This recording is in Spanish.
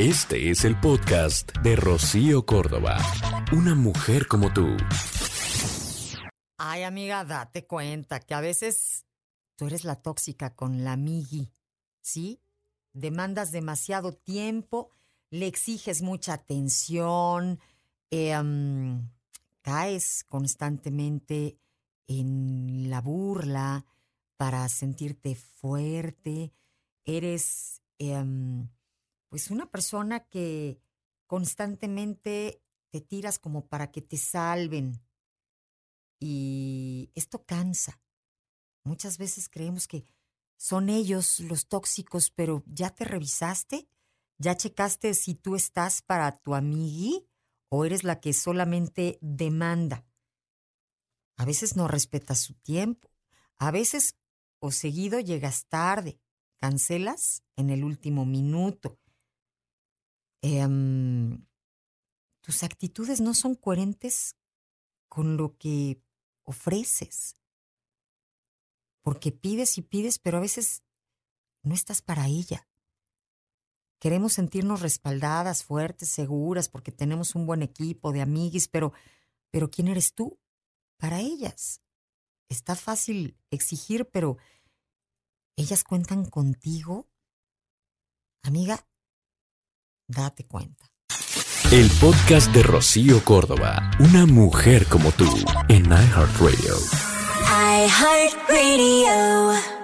Este es el podcast de Rocío Córdoba. Una mujer como tú. Ay, amiga, date cuenta que a veces tú eres la tóxica con la amigui, ¿sí? Demandas demasiado tiempo, le exiges mucha atención, em, caes constantemente en la burla para sentirte fuerte, eres em, pues una persona que constantemente te tiras como para que te salven. Y esto cansa. Muchas veces creemos que son ellos los tóxicos, pero ¿ya te revisaste? ¿Ya checaste si tú estás para tu amigui o eres la que solamente demanda? A veces no respetas su tiempo. A veces o seguido llegas tarde. Cancelas en el último minuto. Em, tus actitudes no son coherentes con lo que ofreces. Porque pides y pides, pero a veces no estás para ella. Queremos sentirnos respaldadas, fuertes, seguras, porque tenemos un buen equipo de amiguis, pero, pero ¿quién eres tú para ellas? Está fácil exigir, pero ¿ellas cuentan contigo? Amiga, date cuenta. El podcast de Rocío Córdoba. Una mujer como tú en iHeartRadio. iHeartRadio.